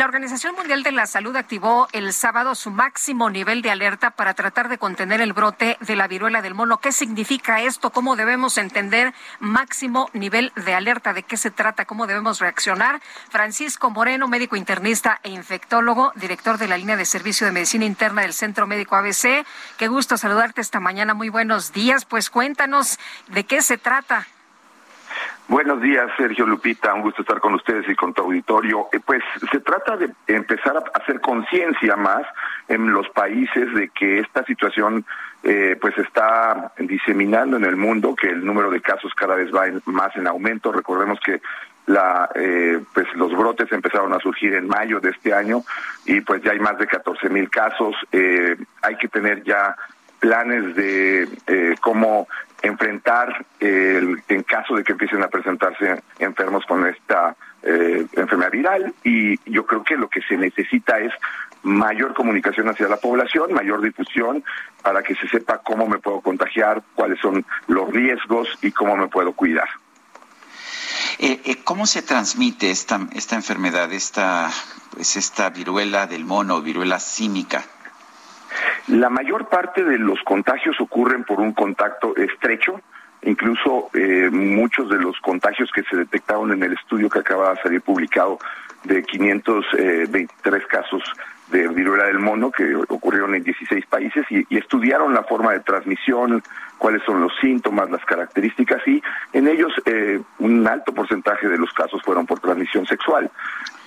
La Organización Mundial de la Salud activó el sábado su máximo nivel de alerta para tratar de contener el brote de la viruela del mono. ¿Qué significa esto? ¿Cómo debemos entender máximo nivel de alerta? ¿De qué se trata? ¿Cómo debemos reaccionar? Francisco Moreno, médico internista e infectólogo, director de la línea de servicio de medicina interna del Centro Médico ABC. Qué gusto saludarte esta mañana. Muy buenos días. Pues cuéntanos de qué se trata. Buenos días, Sergio Lupita. Un gusto estar con ustedes y con tu auditorio. Eh, pues se trata de empezar a hacer conciencia más en los países de que esta situación eh, pues está diseminando en el mundo, que el número de casos cada vez va más en aumento. Recordemos que la, eh, pues los brotes empezaron a surgir en mayo de este año y pues ya hay más de 14 mil casos. hay que tener ya planes de cómo enfrentar el, en caso de que empiecen a presentarse enfermos con esta eh, enfermedad viral y yo creo que lo que se necesita es mayor comunicación hacia la población, mayor difusión para que se sepa cómo me puedo contagiar, cuáles son los riesgos y cómo me puedo cuidar. Eh, eh, ¿Cómo se transmite esta, esta enfermedad, esta, pues esta viruela del mono, viruela símica? La mayor parte de los contagios ocurren por un contacto estrecho, incluso eh, muchos de los contagios que se detectaron en el estudio que acaba de salir publicado de 523 casos de viruela del mono que ocurrieron en 16 países y, estudiaron la forma de transmisión, cuáles son los síntomas, las características y en ellos eh, un alto porcentaje de los casos fueron por transmisión sexual.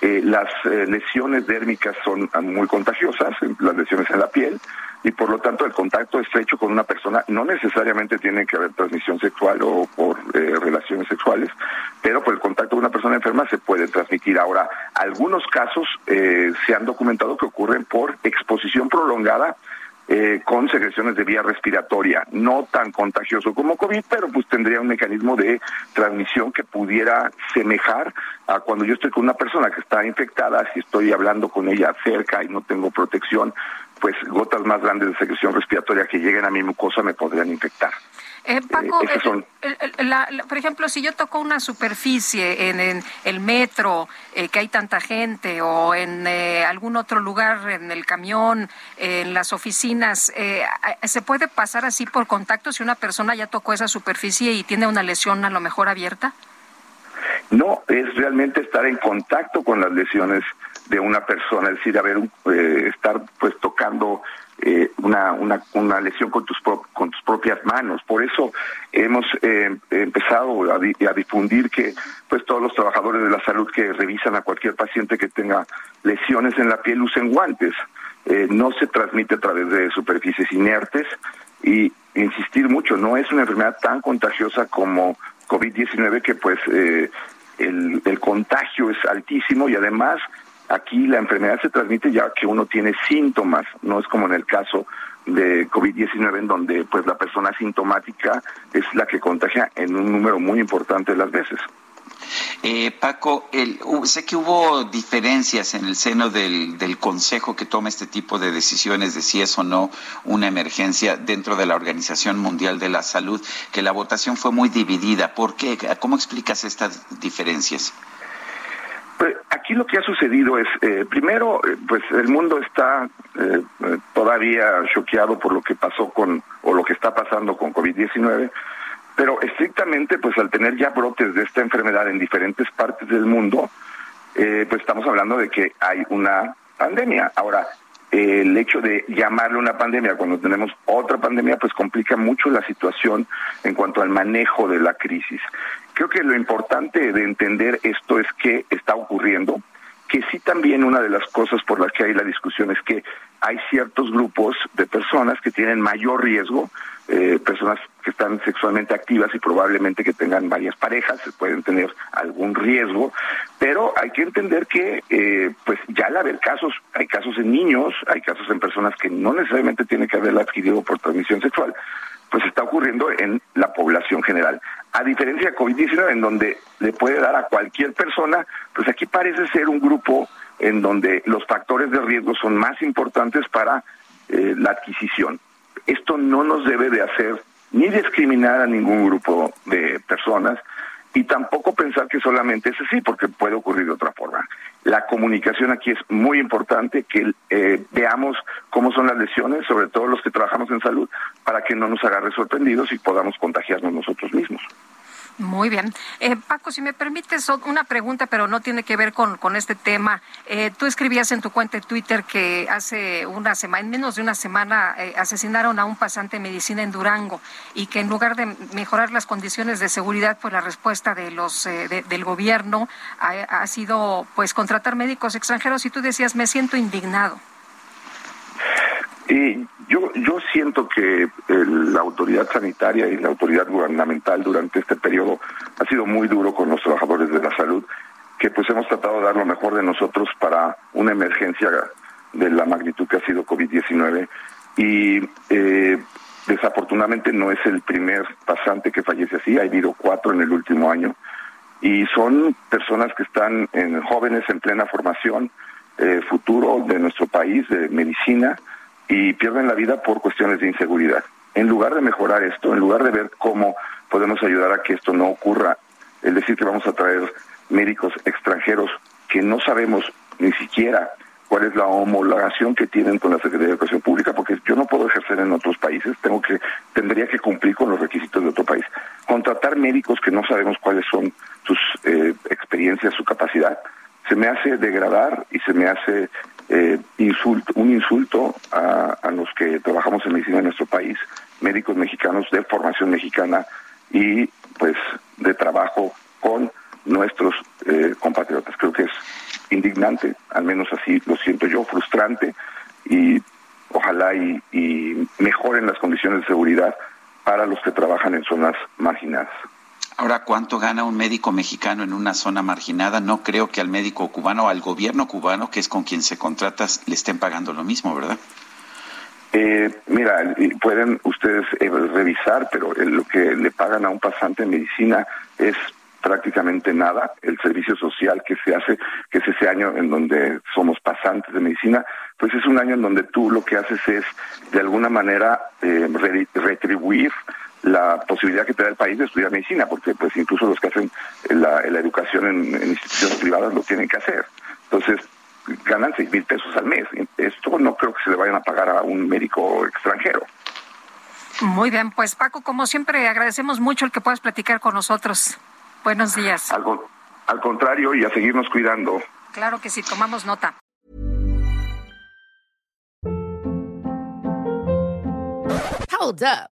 Eh, las lesiones dérmicas son muy contagiosas, las lesiones en la piel, y por lo tanto el contacto estrecho con una persona no necesariamente tiene que haber transmisión sexual o por eh, relaciones sexuales, pero por el contacto con una persona enferma se puede transmitir. Ahora, algunos casos eh, se han documentado que ocurren por exposición prolongada eh, con secreciones de vía respiratoria, no tan contagioso como COVID, pero pues tendría un mecanismo de transmisión que pudiera semejar a cuando yo estoy con una persona que está infectada, si estoy hablando con ella cerca y no tengo protección, pues gotas más grandes de secreción respiratoria que lleguen a mi mucosa me podrían infectar. Eh, Paco, por ejemplo, si yo toco una superficie en, el metro, eh, que hay tanta gente, o en eh, algún otro lugar, en el camión, en las oficinas, ¿se puede pasar así por contacto si una persona ya tocó esa superficie y tiene una lesión a lo mejor abierta? No, es realmente estar en contacto con las lesiones de una persona, es decir, haber eh, estar pues tocando eh, una, una, una, lesión con tus, con tus propias manos. Por eso hemos eh, empezado a, a, difundir que pues todos los trabajadores de la salud que revisan a cualquier paciente que tenga lesiones en la piel usen guantes. no se transmite a través de superficies inertes y insistir mucho, no es una enfermedad tan contagiosa como COVID-19 que pues el, el contagio es altísimo y además Aquí la enfermedad se transmite ya que uno tiene síntomas, no es como en el caso de COVID-19 en donde pues la persona sintomática es la que contagia en un número muy importante de las veces. Eh, Paco, el, sé que hubo diferencias en el seno del, del, Consejo que toma este tipo de decisiones de si es o no una emergencia dentro de la Organización Mundial de la Salud, que la votación fue muy dividida. ¿Por qué? ¿Cómo explicas estas diferencias? Pues, aquí lo que ha sucedido es, eh, primero, eh, pues el mundo está eh, todavía choqueado por lo que pasó con, o lo que está pasando con COVID-19, pero estrictamente, pues al tener ya brotes de esta enfermedad en diferentes partes del mundo, pues estamos hablando de que hay una pandemia. Ahora, el hecho de llamarle una pandemia cuando tenemos otra pandemia, pues complica mucho la situación en cuanto al manejo de la crisis. Creo que lo importante de entender esto es qué está ocurriendo, que sí también una de las cosas por las que hay la discusión es que hay ciertos grupos de personas que tienen mayor riesgo eh, personas que están sexualmente activas y probablemente que tengan varias parejas, pueden tener algún riesgo, pero hay que entender que eh, pues ya al haber casos, hay casos en niños, hay casos en personas que no necesariamente tienen que haberla adquirido por transmisión sexual, pues está ocurriendo en la población general. A diferencia de COVID-19, en donde le puede dar a cualquier persona, pues aquí parece ser un grupo en donde los factores de riesgo son más importantes para eh, la adquisición esto no nos debe de hacer ni discriminar a ningún grupo de personas y tampoco pensar que solamente es así, porque puede ocurrir de otra forma. La comunicación aquí es muy importante, que eh, veamos cómo son las lesiones, sobre todo los que trabajamos en salud, para que no nos agarre sorprendidos y podamos contagiarnos nosotros mismos. Muy bien. Eh, Paco, si me permites una pregunta, pero no tiene que ver con, con este tema. Eh, tú escribías en tu cuenta de Twitter que hace una semana, en menos de una semana, eh, asesinaron a un pasante de medicina en Durango y que en lugar de mejorar las condiciones de seguridad, pues la respuesta de los del gobierno ha, ha sido pues contratar médicos extranjeros y tú decías, me siento indignado. Y yo, yo siento que la autoridad sanitaria y la autoridad gubernamental durante este periodo ha sido muy duro con los trabajadores de la salud, que pues hemos tratado de dar lo mejor de nosotros para una emergencia de la magnitud que ha sido COVID-19 y eh, desafortunadamente no es el primer pasante que fallece así, ha habido cuatro en el último año. Y son personas que están en jóvenes en plena formación, eh, futuro de nuestro país, de medicina, y pierden la vida por cuestiones de inseguridad. En lugar de mejorar esto, en lugar de ver cómo podemos ayudar a que esto no ocurra, es decir, que vamos a traer médicos extranjeros que no sabemos ni siquiera cuál es la homologación que tienen con la Secretaría de Educación Pública, porque yo no puedo ejercer en otros países, tengo que tendría que cumplir con los requisitos de otro país. Contratar médicos que no sabemos cuáles son sus eh, experiencias, su capacidad, se me hace degradar y se me hace eh, insulto, un insulto a, los que trabajamos en medicina en nuestro país, médicos mexicanos de formación mexicana y pues de trabajo con nuestros eh, compatriotas. Creo que es indignante, al menos así lo siento yo, frustrante y ojalá y, y mejoren las condiciones de seguridad para los que trabajan en zonas marginadas. Ahora, ¿cuánto gana un médico mexicano en una zona marginada? No creo que al médico cubano o al gobierno cubano, que es con quien se contrata, le estén pagando lo mismo, ¿verdad? Eh, mira, pueden ustedes eh, revisar, pero eh, lo que le pagan a un pasante en medicina es prácticamente nada. El servicio social que se hace, que es ese año en donde somos pasantes de medicina, pues es un año en donde tú lo que haces es, de alguna manera, retribuir la posibilidad que te da el país de estudiar medicina, porque pues incluso los que hacen la, educación en, instituciones privadas lo tienen que hacer. Entonces, ganan seis mil pesos al mes. Esto no creo que se le vayan a pagar a un médico extranjero. Muy bien, pues Paco, como siempre, agradecemos mucho el que puedas platicar con nosotros. Buenos días. Algo, al contrario, y a seguirnos cuidando. Claro que sí, tomamos nota. Hold up.